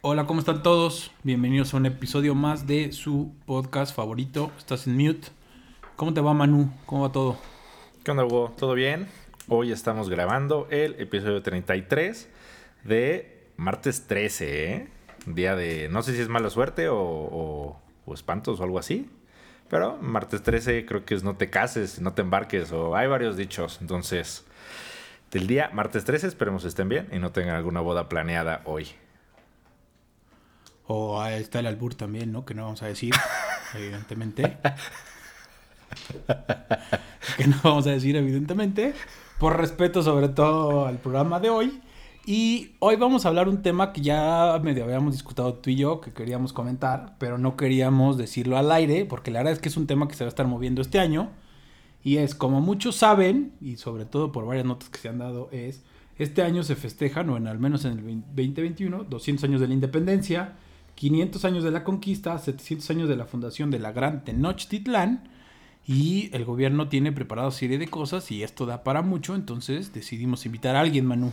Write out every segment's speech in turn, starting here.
Hola, ¿cómo están todos? Bienvenidos a un episodio más de su podcast favorito. Estás en mute. ¿Cómo te va, Manu? ¿Cómo va todo? ¿Qué onda, Hugo? ¿Todo bien? Hoy estamos grabando el episodio 33 de martes 13, ¿eh? Día de, no sé si es mala suerte o, o espantos o algo así. Pero martes 13 creo que es no te cases, no te embarques o hay varios dichos. Entonces, del día martes 13 esperemos estén bien y no tengan alguna boda planeada hoy. O ahí está el albur también, ¿no? Que no vamos a decir, evidentemente. que no vamos a decir, evidentemente. Por respeto sobre todo al programa de hoy. Y hoy vamos a hablar un tema que ya medio habíamos discutido tú y yo, que queríamos comentar, pero no queríamos decirlo al aire, porque la verdad es que es un tema que se va a estar moviendo este año. Y es, como muchos saben, y sobre todo por varias notas que se han dado, es, este año se festejan, o en al menos en el 2021, 200 años de la independencia, 500 años de la conquista, 700 años de la fundación de la Gran Tenochtitlán, y el gobierno tiene preparado serie de cosas y esto da para mucho, entonces decidimos invitar a alguien, Manu.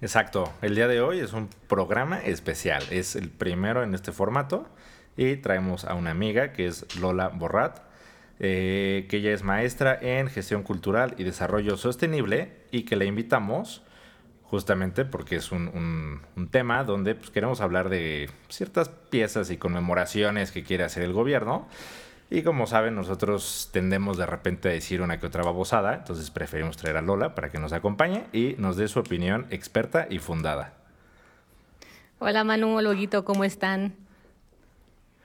Exacto, el día de hoy es un programa especial, es el primero en este formato y traemos a una amiga que es Lola Borrat, eh, que ella es maestra en gestión cultural y desarrollo sostenible y que la invitamos justamente porque es un, tema donde pues, queremos hablar de ciertas piezas y conmemoraciones que quiere hacer el gobierno y como saben, nosotros tendemos de repente a decir una que otra babosada, entonces preferimos traer a Lola para que nos acompañe y nos dé su opinión experta y fundada. Hola Manu, Loguito, ¿cómo están?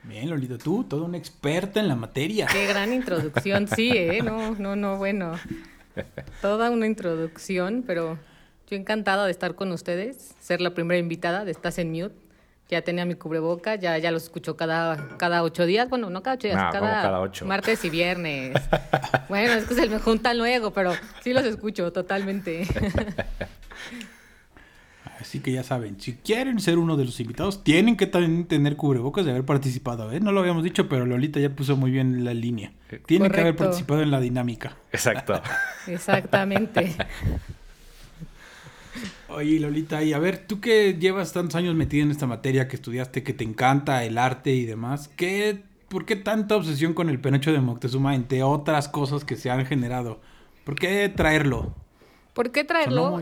Bien, Lolito, tú, toda una experta en la materia. Qué gran introducción, sí, ¿eh? No, no, no, bueno. Toda una introducción, pero yo encantada de estar con ustedes, ser la primera invitada de Estás en Mute ya tenía mi cubreboca, ya, ya los escucho cada, cada ocho días. Bueno, no cada ocho días, cada, martes y viernes. bueno, es que se me juntan luego, pero sí los escucho totalmente. Así que ya saben, si quieren ser uno de los invitados, tienen que también tener cubrebocas de haber participado. ¿eh? No lo habíamos dicho, pero Lolita ya puso muy bien la línea. Tienen que haber participado en la dinámica. Exacto. Exactamente. Oye, Lolita, y a ver, tú que llevas tantos años metida en esta materia, que estudiaste, que te encanta el arte y demás, ¿qué, ¿por qué tanta obsesión con el penacho de Moctezuma, entre otras cosas que se han generado? ¿Por qué traerlo? ¿Por qué traerlo?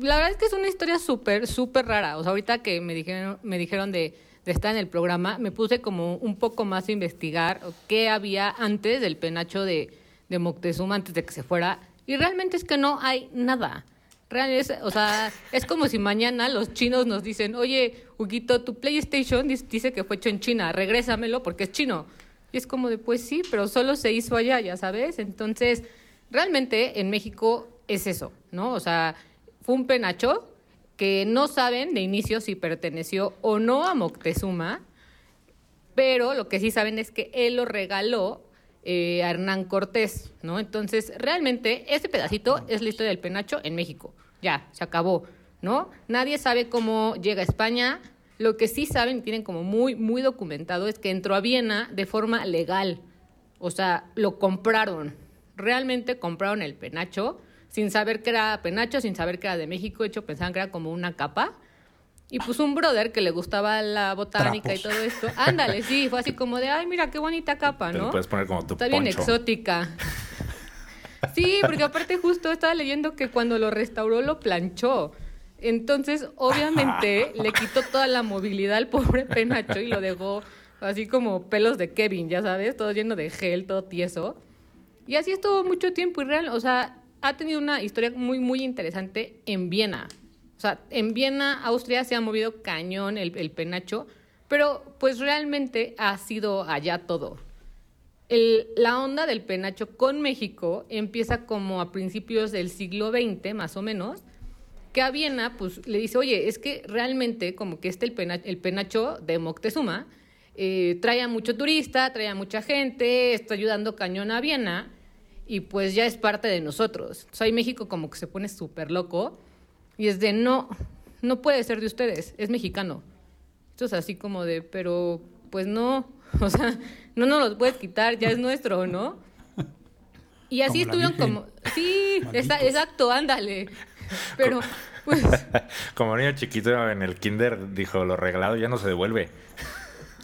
La verdad es que es una historia súper, súper rara. O sea, ahorita que me dijeron, me dijeron de, de estar en el programa, me puse como un poco más a investigar qué había antes del penacho de, de Moctezuma, antes de que se fuera. Y realmente es que no hay nada. Real es, o sea, es como si mañana los chinos nos dicen, oye, Huguito, tu PlayStation dice que fue hecho en China, regrésamelo porque es chino. Y es como de, pues sí, pero solo se hizo allá, ya sabes. Entonces, realmente en México es eso, ¿no? O sea, fue un penacho que no saben de inicio si perteneció o no a Moctezuma, pero lo que sí saben es que él lo regaló eh, a Hernán Cortés, ¿no? Entonces, realmente, ese pedacito es la historia del penacho en México. Ya, se acabó, ¿no? Nadie sabe cómo llega a España. Lo que sí saben y tienen como muy, muy documentado es que entró a Viena de forma legal. O sea, lo compraron. Realmente compraron el penacho sin saber que era penacho, sin saber que era de México. De hecho, pensaban que era como una capa. Y pues un brother que le gustaba la botánica y todo esto. Ándale, sí, fue así como de, ay, mira qué bonita capa, ¿no? Te puedes poner como tu Está bien exótica. Sí, porque aparte justo estaba leyendo que cuando lo restauró lo planchó. Entonces, obviamente, le quitó toda la movilidad al pobre penacho y lo dejó así como pelos de Kevin, ya sabes, todo lleno de gel, todo tieso. Y así estuvo mucho tiempo y real, o sea, ha tenido una historia muy, muy interesante en Viena. O sea, en Viena, Austria, se ha movido cañón el, penacho, pero pues realmente ha sido allá todo. La onda del penacho con México empieza como a principios del siglo XX, más o menos, que a Viena pues le dice, oye, es que realmente como que este el, penacho, el penacho de Moctezuma eh, trae a mucho turista, trae a mucha gente, está ayudando cañón a Viena y pues ya es parte de nosotros. O México como que se pone súper loco y es de, no, no puede ser de ustedes, es mexicano. Esto es así como de, pero pues no, o sea, no nos los puedes quitar, ya es nuestro, ¿no? Y así estuvieron como, sí, exacto, ándale. Pero, pues... Como niño chiquito en el kinder dijo, lo regalado ya no se devuelve.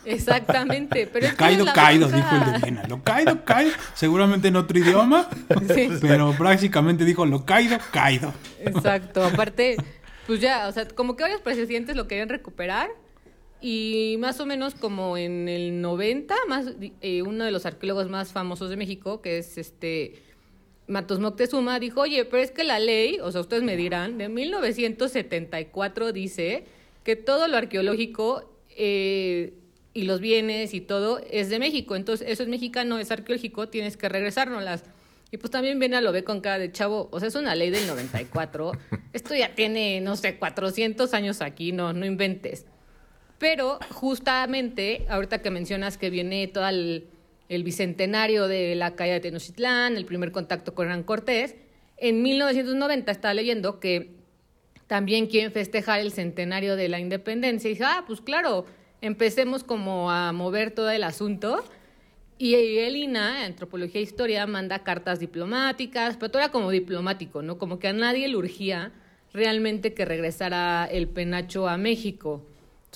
Exactamente, pero lo caído, caído, dijo el de Viena. Lo caído, caído, seguramente en otro idioma, sí. pero prácticamente dijo lo caído, caído. Exacto, aparte, pues ya, o sea, como que varios presidentes lo querían recuperar y más o menos como en el 90, más, eh, uno de los arqueólogos más famosos de México, que es este Matos Moctezuma, dijo, oye, pero es que la ley, o sea, ustedes me dirán, de 1974 dice que todo lo arqueológico eh, y los bienes y todo es de México, entonces eso es mexicano, es arqueológico, tienes que regresárnoslas. Y pues también viene a lo ve con cara de chavo, o sea, es una ley del 94, esto ya tiene, no sé, 400 años aquí, no, no inventes. Pero justamente, ahorita que mencionas que viene todo el, bicentenario de la calle de Tenochtitlán, el primer contacto con Hernán Cortés, en 1990 estaba leyendo que también quieren festejar el centenario de la independencia. Y dije, ah, pues claro, empecemos como a mover todo el asunto. Y el INA, Antropología e Historia, manda cartas diplomáticas, pero todo era como diplomático, ¿no? Como que a nadie le urgía realmente que regresara el penacho a México.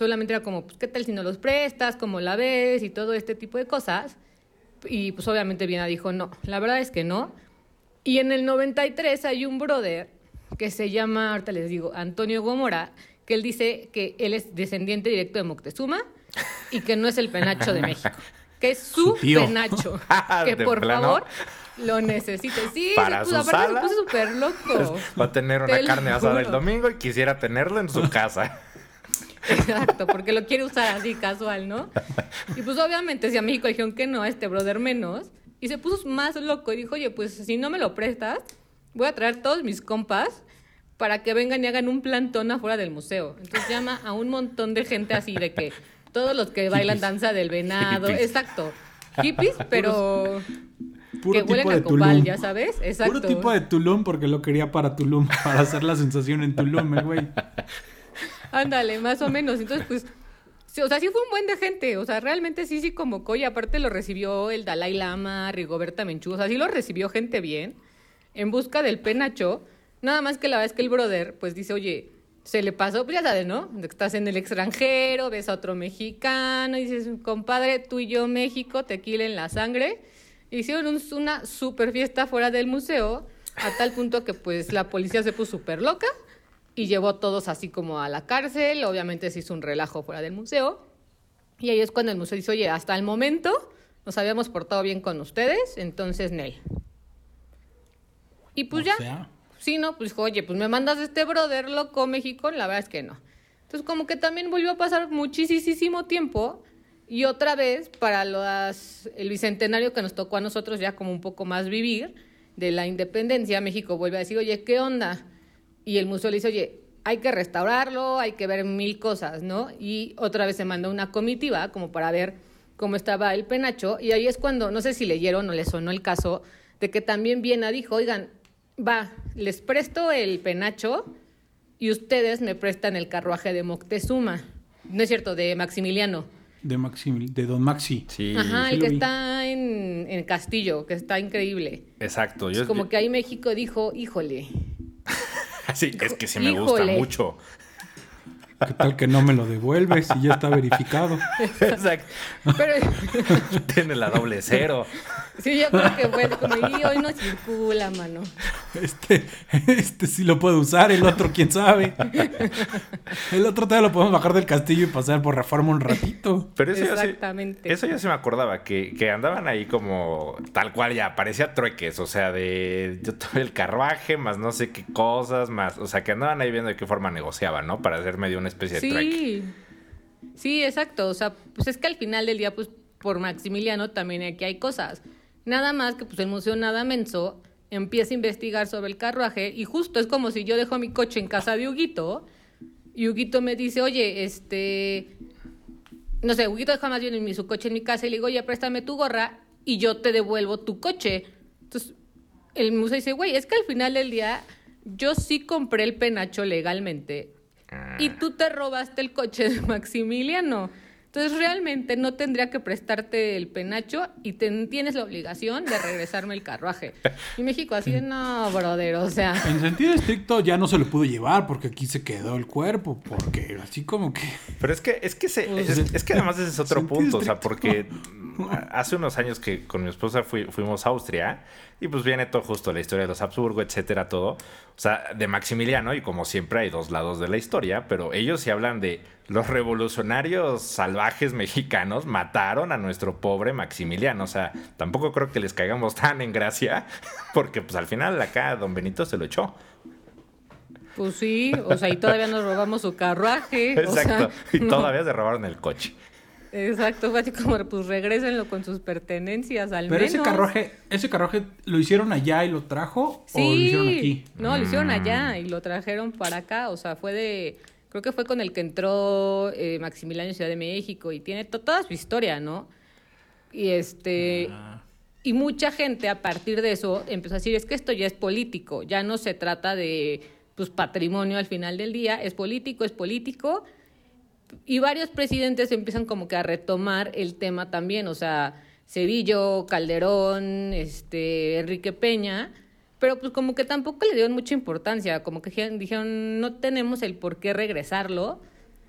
Solamente era como, pues, ¿qué tal si no los prestas? ¿Cómo la ves? Y todo este tipo de cosas. Y pues obviamente Viena dijo, no, la verdad es que no. Y en el 93 hay un brother que se llama, ahorita les digo, Antonio Gómora, que él dice que él es descendiente directo de Moctezuma y que no es el penacho de México, que es su, penacho. que por favor lo necesite. Sí, Para su aparte se puso súper loco. Va a tener una carne asada el domingo y quisiera tenerlo en su casa. Exacto, porque lo quiere usar así casual, ¿no? Y pues obviamente si a México dijeron que no, a este brother menos, y se puso más loco y dijo, oye, pues si no me lo prestas, voy a traer todos mis compas para que vengan y hagan un plantón afuera del museo. Entonces llama a un montón de gente así de que todos los que bailan danza del venado, exacto, hippies, pero Puro que huelen a copal, ya sabes, exacto. Puro tipo de Tulum porque lo quería para Tulum, para hacer la sensación en Tulum, güey. Ándale, más o menos. Entonces, pues, o sea, sí fue un buen de gente. O sea, realmente sí, sí convocó y aparte lo recibió el Dalai Lama, Rigoberta Menchú. O sea, sí lo recibió gente bien en busca del penacho. Nada más que la vez que el brother, pues dice, oye, se le pasó, pues ya sabes, ¿no? Estás en el extranjero, ves a otro mexicano, y dices, compadre, tú y yo, México, tequila en la sangre. Hicieron una super fiesta fuera del museo, a tal punto que pues la policía se puso súper loca y llevó a todos así como a la cárcel. Obviamente se hizo un relajo fuera del museo. Y ahí es cuando el museo dice, oye, hasta el momento nos habíamos portado bien con ustedes, entonces Nel. Y pues ya. Sí, no, pues dijo, oye, pues me mandas este brother loco México, la verdad es que no. Entonces como que también volvió a pasar muchísimo tiempo y otra vez para las, el bicentenario que nos tocó a nosotros ya como un poco más vivir de la independencia, México vuelve a decir, oye, ¿qué onda? Y el museo le dice, oye, hay que restaurarlo, hay que ver mil cosas, ¿no? Y otra vez se mandó una comitiva como para ver cómo estaba el penacho. Y ahí es cuando, no sé si leyeron o les sonó el caso, de que también Viena dijo, oigan, va, les presto el penacho y ustedes me prestan el carruaje de Moctezuma. No es cierto, de Maximiliano. De, Maximil de Don Maxi. Sí. Ajá, el que está en, en, Castillo, que está increíble. Exacto. Es como que ahí México dijo, híjole, sí, es que sí me gusta mucho. ¿Qué tal que no me lo devuelves si ya está verificado? Exacto. Tiene la doble cero. Sí, yo creo que fue como, y hoy no circula, mano. Este, este sí lo puedo usar, el otro quién sabe. El otro todavía lo podemos bajar del castillo y pasar por reforma un ratito. Pero eso Exactamente. Ya eso ya se me acordaba, que, que, andaban ahí como tal cual ya, parecía trueques, o sea, de yo tuve el carruaje, más no sé qué cosas, más, o sea, que andaban ahí viendo de qué forma negociaban, ¿no? Para hacer medio una especie de sí. Sí, exacto, o sea, pues es que al final del día, pues por Maximiliano también aquí hay cosas. Nada más que pues el museo nada menso empieza a investigar sobre el carruaje y justo es como si yo dejo mi coche en casa de Huguito y Huguito me dice, oye, este, no sé, Huguito deja más bien mi, su coche en mi casa y le digo, oye, préstame tu gorra y yo te devuelvo tu coche. Entonces, el museo dice, güey, es que al final del día yo sí compré el penacho legalmente y tú te robaste el coche de Maximiliano. Entonces realmente no tendría que prestarte el penacho y tienes la obligación de regresarme el carruaje. Y México así de, no, brother, o sea... En sentido estricto ya no se lo pudo llevar porque aquí se quedó el cuerpo, porque así como que... Pero es que, es que, se, pues, es, que además ese es otro punto, o sea, porque hace unos años que con mi esposa fuimos a Austria y pues viene todo justo la historia de los Habsburgo, etcétera, todo. O sea, de Maximiliano, y como siempre hay dos lados de la historia, pero ellos sí hablan de los revolucionarios salvajes mexicanos mataron a nuestro pobre Maximiliano. O sea, tampoco creo que les caigamos tan en gracia, porque pues al final acá don Benito se lo echó. Pues sí, o sea, y todavía nos robamos su carruaje. Exacto, y todavía se robaron el coche. Exacto, fue así como, pues regrésenlo con sus pertenencias al Pero ese carruaje, ese carruaje, ¿lo hicieron allá y lo trajo sí, o lo hicieron aquí? No, lo hicieron allá mm. y lo trajeron para acá, o sea, fue de, creo que fue con el que entró eh, Maximiliano Ciudad de México y tiene toda su historia, ¿no? Y este... Ah. Y mucha gente a partir de eso empezó a decir, es que esto ya es político, ya no se trata de pues patrimonio al final del día, es político, es político y varios presidentes empiezan como que a retomar el tema también, o sea, Cedillo, Calderón, este, Enrique Peña, pero pues como que tampoco le dieron mucha importancia, como que dijeron, no tenemos el por qué regresarlo.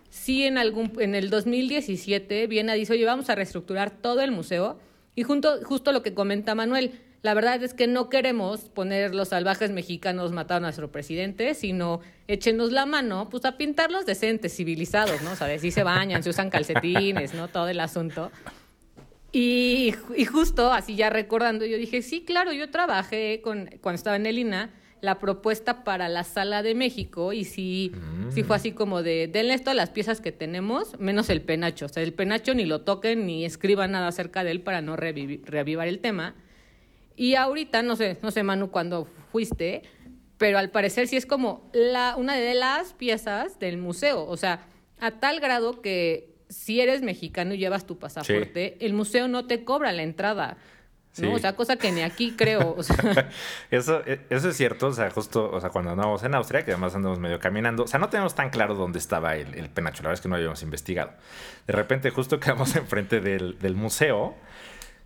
Sí, en, algún, en el 2017 Viena dice, oye, vamos a reestructurar todo el museo. Y junto, justo lo que comenta Manuel, la verdad es que no queremos poner los salvajes mexicanos mataron a nuestro presidente, sino échenos la mano, pues a pintarlos decentes, civilizados, ¿no? Sea, si se bañan, se usan calcetines, ¿no? Todo el asunto. Y, y, justo así ya recordando, yo dije, sí, claro, yo trabajé con, cuando estaba en el INA la propuesta para la sala de México y sí, sí fue así como de, denle todas las piezas que tenemos, menos el penacho. O sea, el penacho ni lo toquen ni escriban nada acerca de él para no reavivar el tema. Y ahorita, no sé, no sé, Manu, cuándo fuiste, pero al parecer sí es como la, una de las piezas del museo. O sea, a tal grado que si eres mexicano y llevas tu pasaporte, el museo no te cobra la entrada. ¿no? O sea, cosa que ni aquí creo. eso, e, eso es cierto, o sea, justo, o sea, cuando andamos en Austria, que además andamos medio caminando, o sea, no tenemos tan claro dónde estaba el, el penacho, la verdad es que no habíamos investigado. De repente, justo quedamos enfrente del, del museo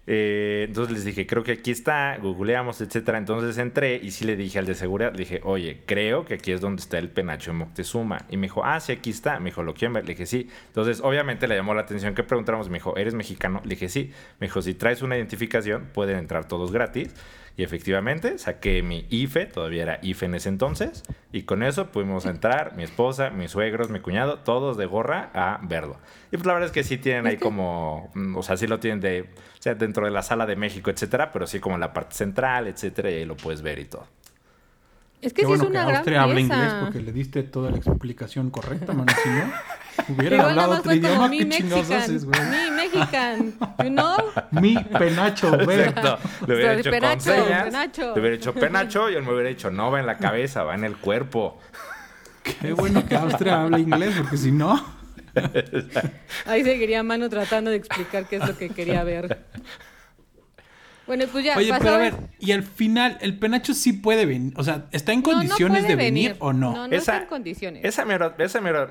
eh, entonces les dije, creo que aquí está, googleamos, etcétera. Entonces entré y sí le dije al de seguridad, le dije, oye, creo que aquí es donde está el penacho de Moctezuma. Y me dijo, ah, sí, aquí está. Me dijo, ¿lo quieren ver? Le dije, sí. Entonces, obviamente le llamó la atención que preguntáramos. Me dijo, ¿eres mexicano? Le dije, sí. Me dijo, si traes una identificación, pueden entrar todos gratis. Y efectivamente saqué mi IFE, todavía era IFE en ese entonces, y con eso pudimos entrar, mi esposa, mis suegros, mi cuñado, todos de gorra a verlo. Y pues la verdad es que sí tienen ahí como, mm, o sea, sí lo tienen de, o sea, dentro de la sala de México, etcétera, pero sí como en la parte central, etcétera, y ahí lo puedes ver y todo. Es que sí es una que Austria habla inglés porque le diste toda la explicación correcta, mano. Si no, hubiera hablado otro idioma. Mi mexican, mi mexican, you know? Mi penacho, güey. Exacto. Le hubiera hecho penacho, penacho. Le hubiera hecho penacho y él me hubiera dicho, no va en la cabeza, va en el cuerpo. Qué bueno que Austria habla inglés, porque si no... Ahí seguiría Mano tratando de explicar qué es lo que quería ver. Bueno, pues ya. Oye, pero a ver, y al final, ¿el penacho sí puede venir? O sea, ¿está en condiciones de venir. o no? No, no está en condiciones. Esa,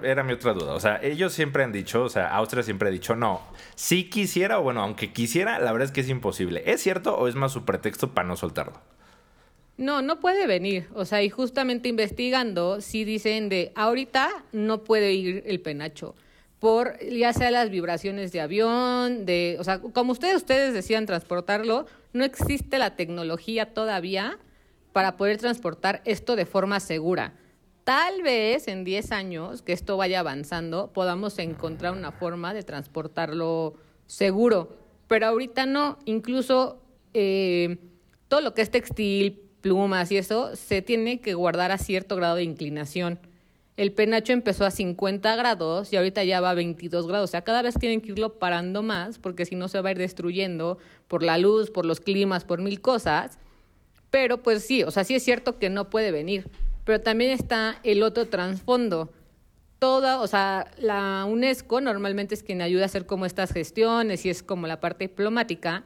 era, mi otra duda. O sea, ellos siempre han dicho, o sea, Austria siempre ha dicho, no, si quisiera, o bueno, aunque quisiera, la verdad es que es imposible. ¿Es cierto o es más su pretexto para no soltarlo? No, no puede venir. O sea, y justamente investigando, sí dicen de ahorita no puede ir el penacho por ya sea las vibraciones de avión, de, o sea, como ustedes ustedes decían transportarlo, no existe la tecnología todavía para poder transportar esto de forma segura. Tal vez en 10 años que esto vaya avanzando podamos encontrar una forma de transportarlo seguro, pero ahorita no, incluso eh, todo lo que es textil, plumas y eso se tiene que guardar a cierto grado de inclinación el penacho empezó a 50 grados y ahorita ya va a 22 grados. O sea, cada vez tienen que irlo parando más porque si no se va a ir destruyendo por la luz, por los climas, por mil cosas. Pero pues sí, o sea, sí es cierto que no puede venir. Pero también está el otro trasfondo. Toda, o sea, la UNESCO normalmente es quien ayuda a hacer como estas gestiones y es como la parte diplomática.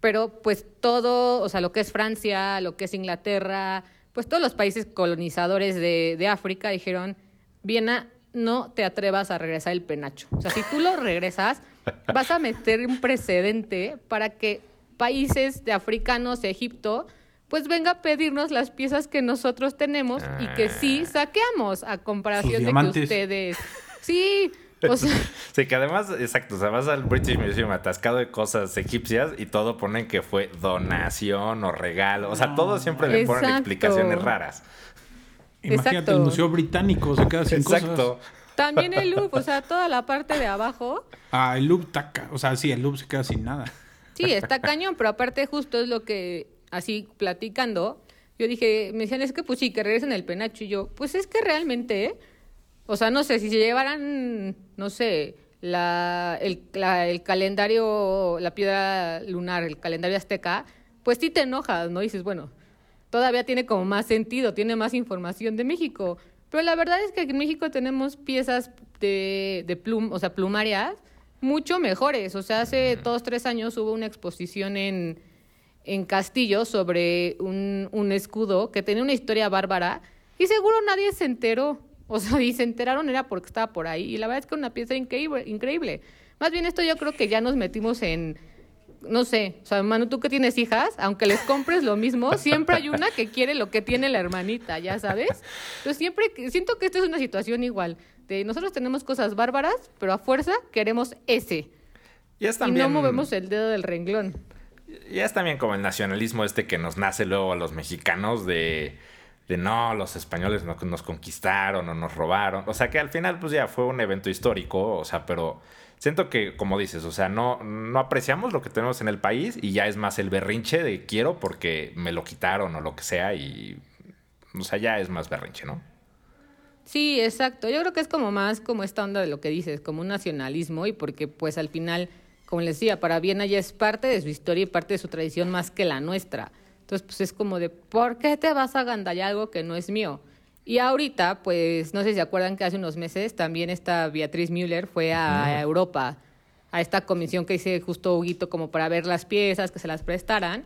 Pero pues todo, o sea, lo que es Francia, lo que es Inglaterra, pues todos los países colonizadores de, África dijeron, Viena, no te atrevas a regresar el penacho. O sea, si tú lo regresas, vas a meter un precedente para que países de africanos, de Egipto, pues venga a pedirnos las piezas que nosotros tenemos y que sí ah. saqueamos a comparación de que ustedes. Sí, o sea... sí, que además, exacto, o sea, vas al British Museum atascado de cosas egipcias y todo ponen que fue donación o regalo. O sea, todo siempre le ponen explicaciones raras. Imagínate el Museo Británico, se queda sin Exacto. También el Louvre, o sea, toda la parte de abajo. Ah, el Louvre taca. O sea, sí, el Louvre se queda sin nada. Sí, está cañón, pero aparte justo es lo que, así platicando, yo dije, me decían, es que pues sí, que regresen el penacho. Y yo, pues es que realmente, o sea, no sé, si se llevaran, no sé, la, el, el calendario, la piedra lunar, el calendario azteca, pues sí te enojas, ¿no? Y dices, bueno, todavía tiene como más sentido, tiene más información de México. Pero la verdad es que en México tenemos piezas de, de plum, o sea, plumarias mucho mejores. O sea, hace dos, tres años hubo una exposición en, en Castillo sobre un, un escudo que tenía una historia bárbara y seguro nadie se enteró. O sea, y se enteraron era porque estaba por ahí. Y la verdad es que una pieza increíble, increíble. Más bien esto yo creo que ya nos metimos en no sé, o sea, Manu, tú que tienes hijas, aunque les compres lo mismo, siempre hay una que quiere lo que tiene la hermanita, ya sabes. Entonces siempre siento que esta es una situación igual. De nosotros tenemos cosas bárbaras, pero a fuerza queremos ese. Y, y no movemos el dedo del renglón. Y es también como el nacionalismo este que nos nace luego a los mexicanos de, de no, los españoles no, nos conquistaron o nos robaron. O sea que al final pues ya fue un evento histórico, o sea, pero siento que, como dices, o sea, no, no apreciamos lo que tenemos en el país y ya es más el berrinche de quiero porque me lo quitaron o lo que sea y, o sea, ya es más berrinche, ¿no? Sí, exacto. Yo creo que es como más como esta onda de lo que dices, como un nacionalismo y porque pues al final, como les decía, para Viena ya es parte de su historia y parte de su tradición más que la nuestra. Entonces, pues es como de, ¿por qué te vas a gandallar algo que no es mío? Y ahorita, pues, no sé si se acuerdan que hace unos meses también esta Beatriz Müller fue a, Europa, a esta comisión que hice justo Huguito como para ver las piezas, que se las prestaran.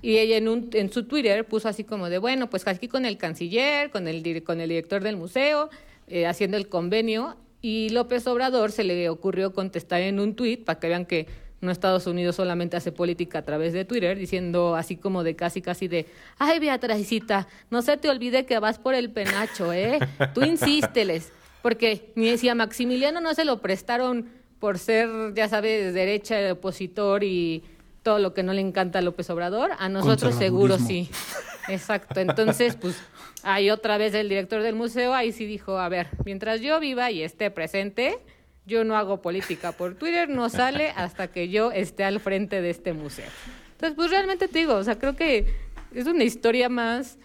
Y ella en, un, en su Twitter puso así como de, bueno, pues aquí con el canciller, con el, con el director del museo, eh, haciendo el convenio. Y López Obrador se le ocurrió contestar en un tweet para que vean que no Estados Unidos solamente hace política a través de Twitter, diciendo así como de casi casi de, ay Beatricita, no se te olvide que vas por el penacho, ¿eh? Tú insísteles, porque ni decía Maximiliano no se lo prestaron por ser, ya sabes, derecha, opositor y todo lo que no le encanta a López Obrador, a nosotros seguro sí. Exacto, entonces pues ahí otra vez el director del museo ahí sí dijo, a ver, mientras yo viva y esté presente, yo no hago política por Twitter, no sale hasta que yo esté al frente de este museo. Entonces, pues realmente te digo, o sea, creo que es una historia más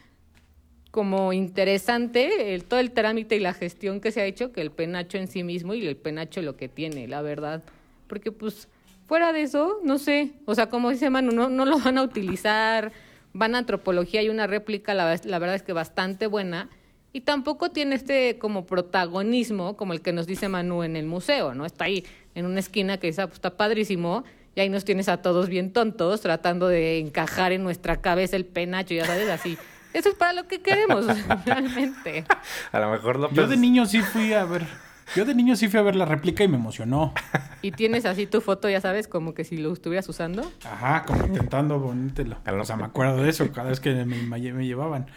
como interesante el, todo el trámite y la gestión que se ha hecho que el penacho en sí mismo y el penacho lo que tiene, la verdad. Porque pues fuera de eso, no sé, o sea, como dice Manu, no, no lo van a utilizar, van a antropología y una réplica, la, la verdad es que bastante buena y tampoco tiene este como protagonismo como el que nos dice Manu en el museo, ¿no? Está ahí en una esquina que dice, ah, pues, está padrísimo y ahí nos tienes a todos bien tontos tratando de encajar en nuestra cabeza el penacho, ya sabes, así. Eso es para lo que queremos, realmente. A lo mejor lo Yo de niño sí fui a ver... Yo de niño sí fui a ver la réplica y me emocionó. Y tienes así tu foto, ya sabes, como que si lo estuvieras usando. Ajá, como intentando ponértelo. O sea, me acuerdo de eso cada vez que me, me llevaban.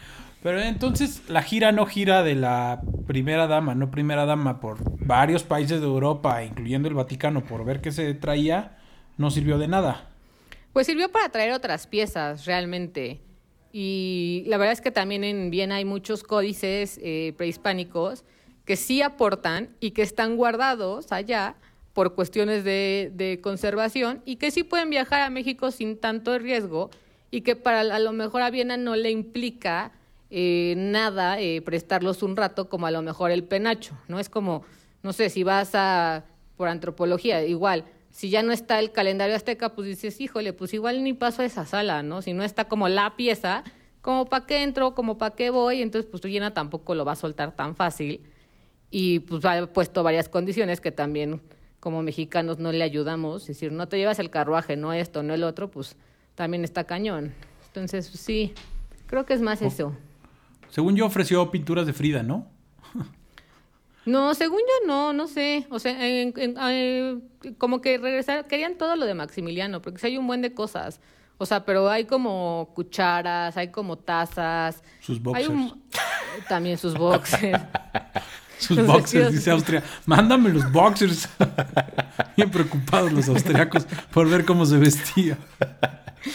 Pero entonces la gira no gira de la primera dama, no primera dama, por varios países de Europa, incluyendo el Vaticano, por ver qué se traía, no sirvió de nada. Pues sirvió para traer otras piezas, realmente. Y la verdad es que también en Viena hay muchos códices eh, prehispánicos que sí aportan y que están guardados allá por cuestiones de, de, conservación y que sí pueden viajar a México sin tanto riesgo y que para a lo mejor a Viena no le implica eh, nada eh, prestarlos un rato como a lo mejor el penacho, ¿no? Es como, no sé, si vas a, por antropología, igual, si ya no está el calendario azteca, pues dices, híjole, pues igual ni paso a esa sala, ¿no? Si no está como la pieza, como para qué entro, como para qué voy, entonces pues tu llena tampoco lo va a soltar tan fácil. Y pues ha puesto varias condiciones que también como mexicanos no le ayudamos, es decir, no te llevas el carruaje, no esto, no el otro, pues también está cañón. Entonces, sí, creo que es más eso. Según yo ofreció pinturas de Frida, ¿no? No, según yo no, no sé. O sea, eh, como que regresar, querían todo lo de Maximiliano, porque si hay un buen de cosas. O sea, pero hay como cucharas, hay como tazas. Sus boxers. también sus boxers. sus boxers, dice Austria. Mándame los boxers. Bien preocupados los austriacos por ver cómo se vestía.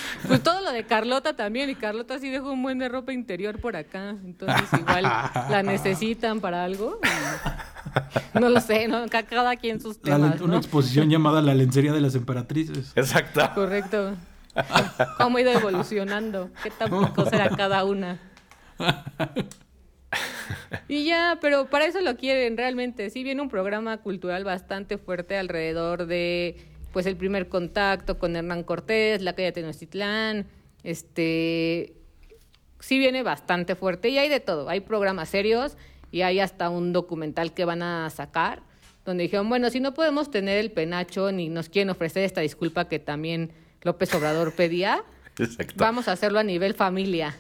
Pues todo lo de Carlota también, y Carlota sí dejó un buen de ropa interior por acá, entonces igual la necesitan para algo. No lo sé, ¿no? cada quien sus temas. Una exposición llamada La lencería de las emperatrices. Exacto. Correcto. ¿Cómo ha ido evolucionando? ¿Qué tan pico será cada una? Y ya, pero para eso lo quieren realmente. Sí viene un programa cultural bastante fuerte alrededor de pues el primer contacto con Hernán Cortés, la calle de Tenochtitlán, este sí viene bastante fuerte y hay de todo, hay programas serios y hay hasta un documental que van a sacar donde dijeron, bueno, si no podemos tener el penacho ni nos quieren ofrecer esta disculpa que también López Obrador pedía, vamos a hacerlo a nivel familia.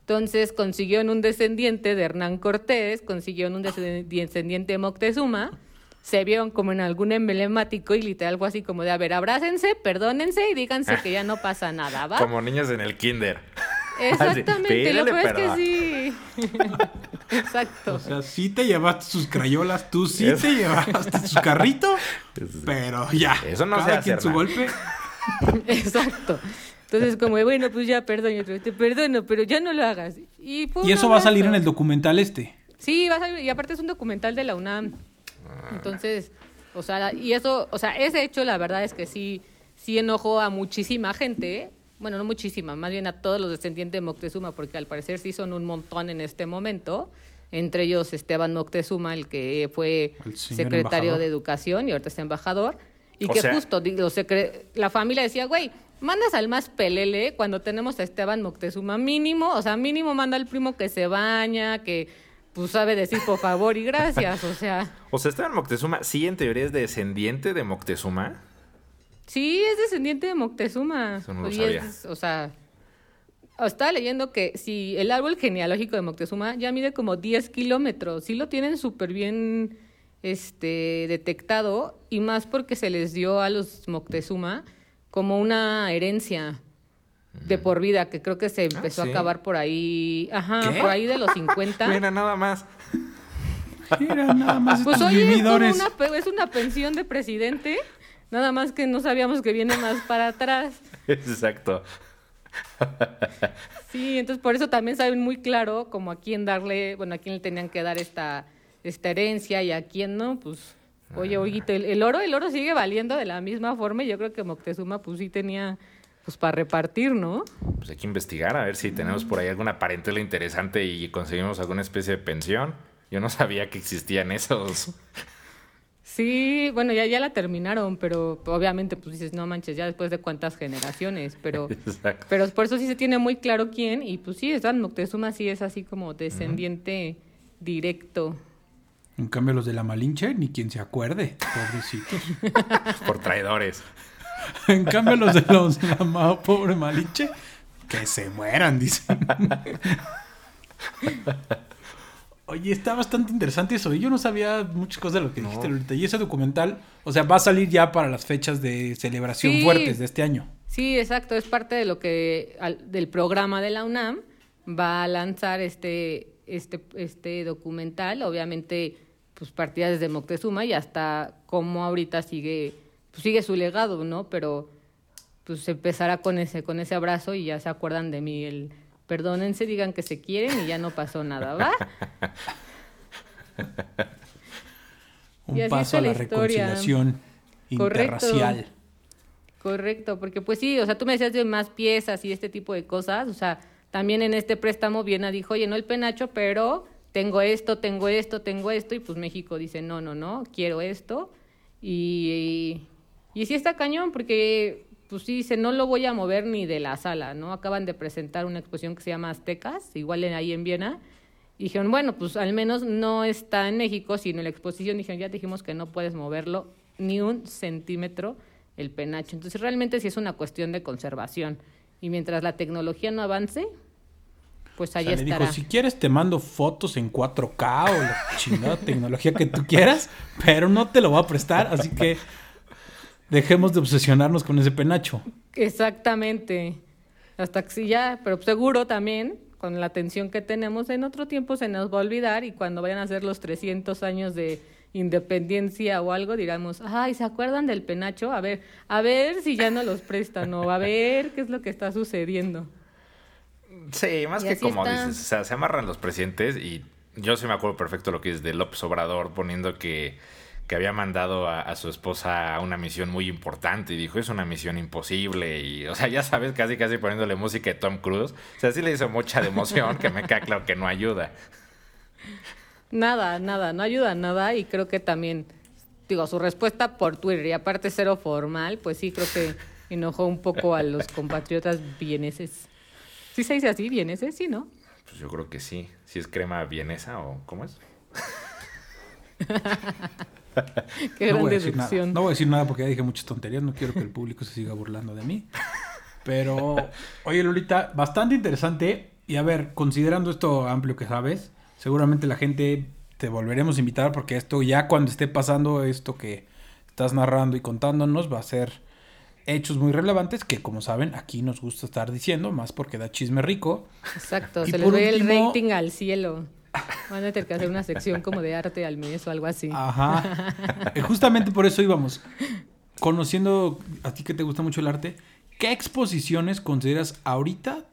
Entonces consiguió en un descendiente de Hernán Cortés, consiguió en un descendiente de Moctezuma, se vieron como en algún emblemático y literal fue así como de, a ver, abrácense, perdónense y díganse que ya no pasa nada, ¿va? Como niños en el kinder. Exactamente, lo peor es que sí. Exacto. O sea, sí te llevaste sus crayolas, tú sí te llevaste su carrito, pero ya. Eso no se hace. su golpe. Exacto. Entonces, como, bueno, pues ya, perdón, te perdono, pero ya no lo hagas. Y, y eso va a salir en el documental este. Sí, va a salir, y aparte es un documental de la UNAM. Entonces, o sea, y eso, o sea, ese hecho la verdad es que sí, sí enojó a muchísima gente, bueno, no muchísima, más bien a todos los descendientes de Moctezuma, porque al parecer sí son un montón en este momento, entre ellos Esteban Moctezuma, el que fue secretario de Educación y ahorita es embajador, y que justo digo, la familia decía, güey, mandas al más pelele cuando tenemos a Esteban Moctezuma mínimo, o sea, mínimo manda al primo que se baña, que pues sabe decir por favor y gracias, o sea. O sea, Esteban Moctezuma, sí, en teoría es descendiente de Moctezuma. Sí, es descendiente de Moctezuma. Eso no lo sabía. o sea, estaba leyendo que si el árbol genealógico de Moctezuma ya mide como 10 kilómetros, sí lo tienen súper bien este, detectado, y más porque se les dio a los Moctezuma como una herencia de por vida, que creo que se ah, empezó a acabar por ahí, ajá, por ahí de los 50. Mira, nada más. Mira, nada más. Pues oye, es una, es una pensión de presidente, nada más que no sabíamos que viene más para atrás. Exacto. Sí, entonces por eso también saben muy claro como a quién darle, bueno, a quién le tenían que dar esta, esta herencia y a quién no, pues, oye, oye, el, el oro, el oro sigue valiendo de la misma forma y yo creo que Moctezuma pues sí tenía pues para repartir, ¿no? Pues hay que investigar a ver si tenemos por ahí alguna parentela interesante y conseguimos alguna especie de pensión. Yo no sabía que existían esos. Sí, bueno, ya, ya la terminaron, pero obviamente pues dices, no manches, ya después de cuántas generaciones, pero, pero por eso sí se tiene muy claro quién, y pues sí, Dan Moctezuma sí es así como descendiente directo. En cambio los de la Malinche, ni quien se acuerde, pobrecitos. por traidores. En cambio, los de los la pobre Maliche, que se mueran, dicen. Oye, está bastante interesante eso. Yo no sabía muchas cosas de lo que dijiste ahorita. Y ese documental, o sea, va a salir ya para las fechas de celebración fuertes de este año. Sí, exacto. Es parte de lo que, del programa de la UNAM. Va a lanzar este, este, este documental. Obviamente, pues partida desde Moctezuma y hasta cómo ahorita sigue pues sigue su legado, ¿no? Pero pues empezará con ese, con ese abrazo y ya se acuerdan de mí. El perdónense, digan que se quieren y ya no pasó nada, ¿va? Un paso a la, reconciliación interracial. Correcto, porque pues sí, o sea, tú me decías de más piezas y este tipo de cosas, o sea, también en este préstamo Viena dijo, oye, no el penacho, pero tengo esto, tengo esto, tengo esto, y pues México dice, no, no, no, quiero esto, y, y sí está cañón, porque pues sí dice, no lo voy a mover ni de la sala, ¿no? Acaban de presentar una exposición que se llama Aztecas, igual ahí en Viena, y dijeron, bueno, pues al menos no está en México, sino en la exposición dijeron, ya dijimos que no puedes moverlo ni un centímetro el penacho. Entonces realmente sí es una cuestión de conservación. Y mientras la tecnología no avance, pues ahí o sea, estará. Le dijo, si quieres te mando fotos en 4K o la chingada tecnología que tú quieras, pero no te lo voy a prestar, así que dejemos de obsesionarnos con ese penacho. Exactamente. Hasta que sí ya, pero seguro también, con la atención que tenemos, en otro tiempo se nos va a olvidar y cuando vayan a ser los 300 años de independencia o algo, diramos, ay, ¿se acuerdan del penacho? A ver, a ver si ya no los prestan o a ver qué es lo que está sucediendo. Sí, más Y que como está. dices, o sea, se amarran los presidentes y yo sí me acuerdo perfecto lo que es de López Obrador poniendo que, que había mandado a, a su esposa a una misión muy importante y dijo, es una misión imposible y, o sea, ya sabes, casi casi poniéndole música de Tom Cruise. O sea, sí le hizo mucha de emoción que me queda claro que no ayuda. Nada, nada, no ayuda nada y creo que también, digo, su respuesta por Twitter y aparte cero formal, pues sí creo que enojó un poco a los compatriotas vieneses. ¿Sí se dice así, vieneses? Sí, ¿no? Pues yo creo que sí. Si es crema vienesa o ¿cómo es? Qué no gran voy a decir nada. deducción. No voy a decir nada porque ya dije muchas tonterías. No quiero que el público se siga burlando de mí. Pero, oye, Lolita, bastante interesante. Y a ver, considerando esto amplio que sabes, seguramente la gente te volveremos a invitar porque esto ya cuando esté pasando esto que estás narrando y contándonos va a ser hechos muy relevantes que como saben aquí nos gusta estar diciendo, más porque da chisme rico. Exacto, Y se por ve el rating al cielo. Van a tener que hacer una sección como de arte al mes o algo así. Ajá. Eh, Justamente por eso íbamos. Conociendo a ti que te gusta mucho el arte, ¿qué exposiciones consideras ahorita,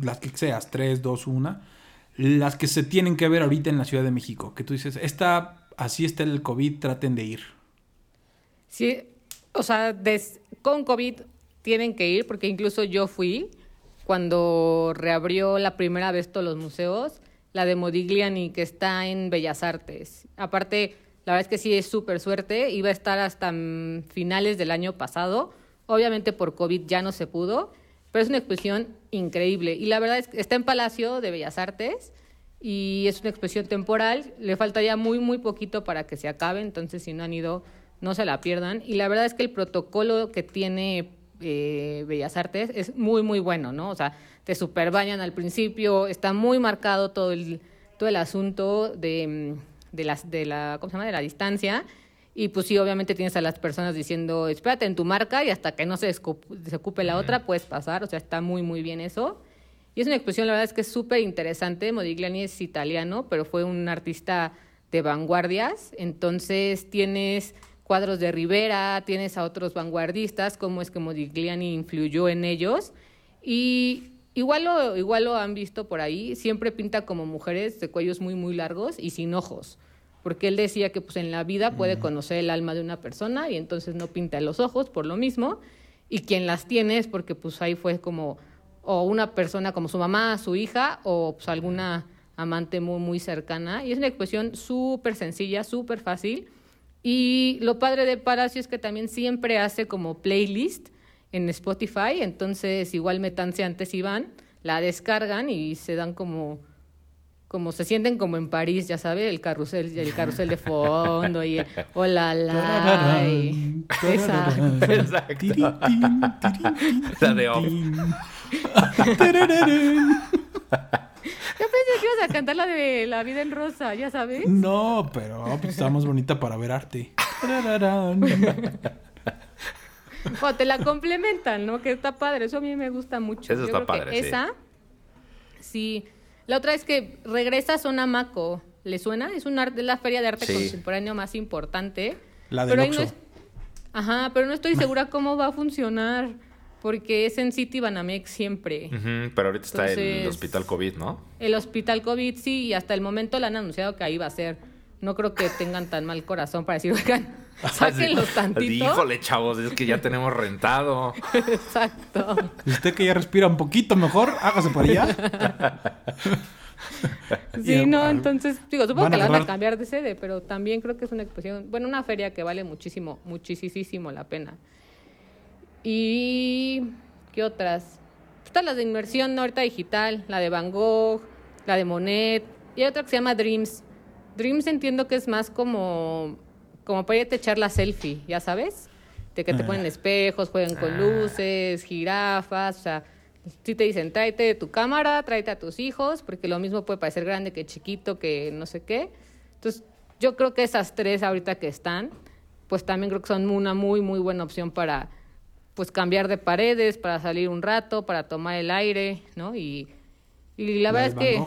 las que seas, tres, dos, una, las que se tienen que ver ahorita en la Ciudad de México? Que tú dices, esta, así está el COVID, traten de ir. Sí, o sea, des- con COVID tienen que ir, porque incluso yo fui cuando reabrió la primera vez todos los museos, la de Modigliani, que está en Bellas Artes. Aparte, la verdad es que sí es súper suerte, iba a estar hasta finales del año pasado. Obviamente por COVID ya no se pudo, pero es una exposición increíble. Y la verdad es que está en Palacio de Bellas Artes y es una exposición temporal. Le faltaría muy, muy poquito para que se acabe, entonces si no han ido, no se la pierdan. Y la verdad es que el protocolo que tiene eh, Bellas Artes es muy, muy bueno, ¿no? O sea, te super bañan al principio, está muy marcado todo el, todo el asunto de, mm, de, las, de, la, ¿cómo se llama? de la distancia. Y pues sí, obviamente tienes a las personas diciendo, espérate en tu marca y hasta que no se desocupe la otra puedes pasar. O sea, está muy, muy bien eso. Y es una exposición, la verdad es que es súper interesante. Modigliani es italiano, pero fue un artista de vanguardias. Entonces tienes cuadros de Rivera, tienes a otros vanguardistas, cómo es que Modigliani influyó en ellos. Y igual lo, igual lo han visto por ahí, siempre pinta como mujeres de cuellos muy, muy largos y sin ojos. Porque él decía que pues, en la vida puede conocer el alma de una persona y entonces no pinta los ojos por lo mismo. Y quien las tiene es porque pues ahí fue como o una persona como su mamá, su hija o pues, alguna amante muy, muy cercana. Y es una expresión súper sencilla, súper fácil. Y lo padre de Palacio es que también siempre hace como playlist en Spotify, entonces igual metanse antes y van, la descargan y se dan como como se sienten como en París, ya sabes, el carrusel, el carrusel de fondo y el hola la y esa. Exacto. Tin, La de pensé que ibas a cantar la de La vida en rosa, ya sabes. No, pero pues, está más bonita para ver arte. O te la complementan, ¿no? Que está padre, eso a mí me gusta mucho. Eso Yo está creo que padre, sí. Esa, sí. La otra es que regresa a Sonamaco. ¿Le suena? Es una arte- la feria de arte Sí. contemporáneo más importante. La del pero ahí no es- Ajá, pero no estoy segura cómo va a funcionar. Porque es en City Banamex siempre. Pero ahorita está el Entonces- hospital COVID, ¿no? El hospital COVID sí, y hasta el momento le han anunciado que ahí va a ser. No creo que tengan tan mal corazón para decir, oigan, sáquenlos tantito. Híjole, chavos, es que ya tenemos rentado. Exacto. Usted que ya respira un poquito mejor, hágase por allá. Sí, no, entonces, digo, supongo que la van a cambiar de sede, pero también creo que es una exposición, bueno, una feria que vale muchísimo, muchísimo la pena. Y, ¿qué otras? Están las de inmersión ahorita digital, la de Van Gogh, la de Monet, y hay otra que se llama Dreams. Dreams entiendo que es más como, como para irte a echar la selfie, ¿ya sabes? De que te Ah. ponen espejos, juegan con Ah. luces, jirafas, o sea, Si te dicen, tráete tu cámara, tráete a tus hijos, porque lo mismo puede parecer grande que chiquito, que no sé qué. Entonces, yo creo que esas tres ahorita que están, pues también creo que son una muy, muy buena opción para pues cambiar de paredes, para salir un rato, para tomar el aire, ¿no? Y, y la, verdad es que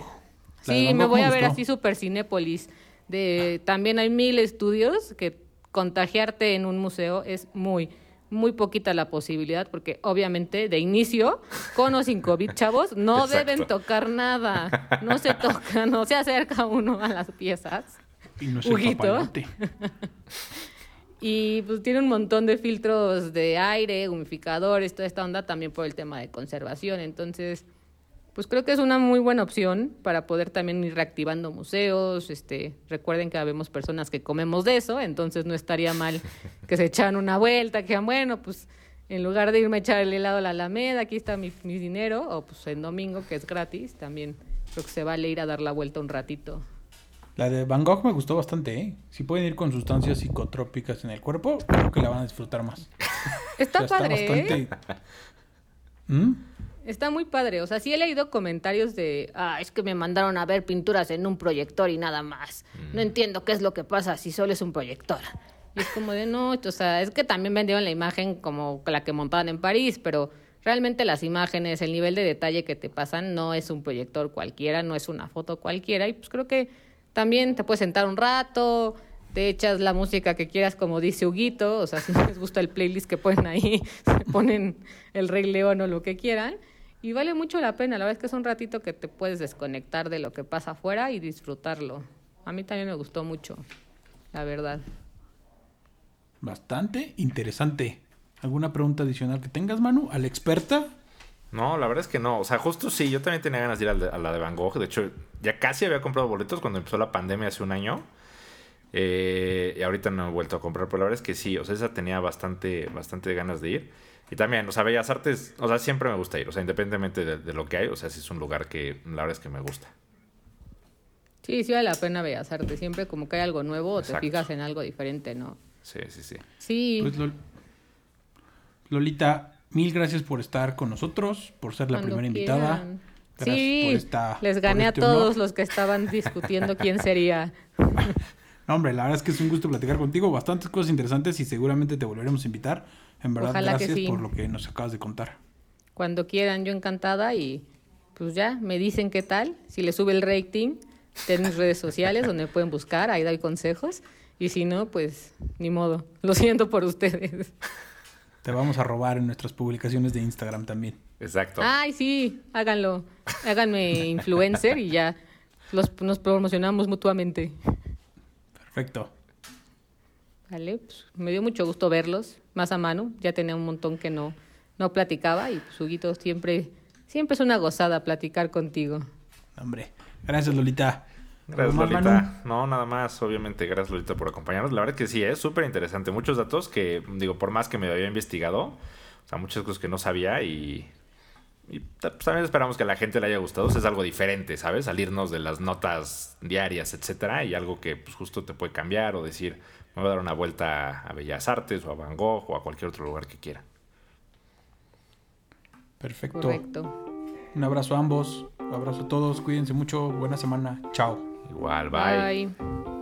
sí, me voy a ver así super Cinépolis. De, también hay mil estudios que contagiarte en un museo es muy, muy poquita la posibilidad, porque obviamente de inicio, con o sin COVID, chavos, no deben tocar nada. No se toca, no se acerca uno a las piezas. Y no se Y pues tiene un montón de filtros de aire, humificadores, toda esta onda también por el tema de conservación. Entonces, pues creo que es una muy buena opción para poder también ir reactivando museos. Este, recuerden que habemos personas que comemos de eso, entonces no estaría mal que se echaran una vuelta, que bueno, pues en lugar de irme a echar el helado a la Alameda, aquí está mi, mi dinero, o pues en domingo, que es gratis, también creo que se vale ir a dar la vuelta un ratito. La de Van Gogh me gustó bastante, ¿eh? Si pueden ir con sustancias psicotrópicas en el cuerpo, creo que la van a disfrutar más. Está padre. ¿eh? ¿Mm? Está muy padre. O sea, sí he leído comentarios de, ah, es que me mandaron a ver pinturas en un proyector y nada más. No mm. entiendo qué es lo que pasa si solo es un proyector. Y es como de, no, o sea, es que también vendieron la imagen como la que montaban en París, pero realmente las imágenes, el nivel de detalle que te pasan no es un proyector cualquiera, no es una foto cualquiera. Y pues creo que también te puedes sentar un rato, te echas la música que quieras, como dice Huguito, o sea, si les gusta el playlist que ponen ahí, ponen el Rey León o lo que quieran. Y vale mucho la pena, la verdad es que es un ratito que te puedes desconectar de lo que pasa afuera y disfrutarlo. A mí también me gustó mucho, la verdad. Bastante interesante. ¿Alguna pregunta adicional que tengas, Manu? ¿A la experta? No, la verdad es que no. O sea, justo sí, yo también tenía ganas de ir a la de Van Gogh. De hecho, ya casi había comprado boletos cuando empezó la pandemia hace un año. Eh, y ahorita no he vuelto a comprar, pero la verdad es que sí. O sea, esa tenía bastante, bastante ganas de ir. Y también, o sea, Bellas Artes, o sea, siempre me gusta ir. O sea, independientemente de, lo que hay, o sea, sí es un lugar que la verdad es que me gusta. Sí, sí vale la pena Bellas Artes. Siempre como que hay algo nuevo o te fijas en algo diferente, ¿no? Sí, sí, sí. Sí. Pues Lolita, Mil gracias por estar con nosotros, por ser la primera invitada. sí, les gané a este todos los que estaban discutiendo quién sería. no, hombre, la verdad es que es un gusto platicar contigo. Bastantes cosas interesantes y seguramente te volveremos a invitar. En verdad, gracias por lo que nos acabas de contar. Cuando quieran, yo encantada y pues ya, me dicen qué tal. Si les sube el rating, ten mis redes sociales donde pueden buscar, ahí doy consejos. Y si no, pues ni modo. Lo siento por ustedes. Te vamos a robar en nuestras publicaciones de Instagram también. Exacto. Ay, sí, háganlo. Háganme influencer y ya los, nos promocionamos mutuamente. Perfecto. Vale, pues me dio mucho gusto verlos, más a mano. Ya tenía un montón que no, no platicaba y pues, Huguito, siempre, siempre es una gozada platicar contigo. Hombre, gracias Lolita. Gracias, Lolita. No, nada más, obviamente, gracias, Lolita, por acompañarnos. La verdad que sí, es súper interesante. Muchos datos que, digo, por más que me había investigado, o sea, muchas cosas que no sabía y, y pues, también esperamos que a la gente le haya gustado. es algo diferente, ¿sabes? Salirnos de las notas diarias, etcétera, y algo que, pues, justo te puede cambiar o decir, me voy a dar una vuelta a Bellas Artes o a Van Gogh o a cualquier otro lugar que quiera. Perfecto. Correcto. Un abrazo a ambos. Un abrazo a todos. Cuídense mucho. Buena semana. Chao. Igual, bye. Bye.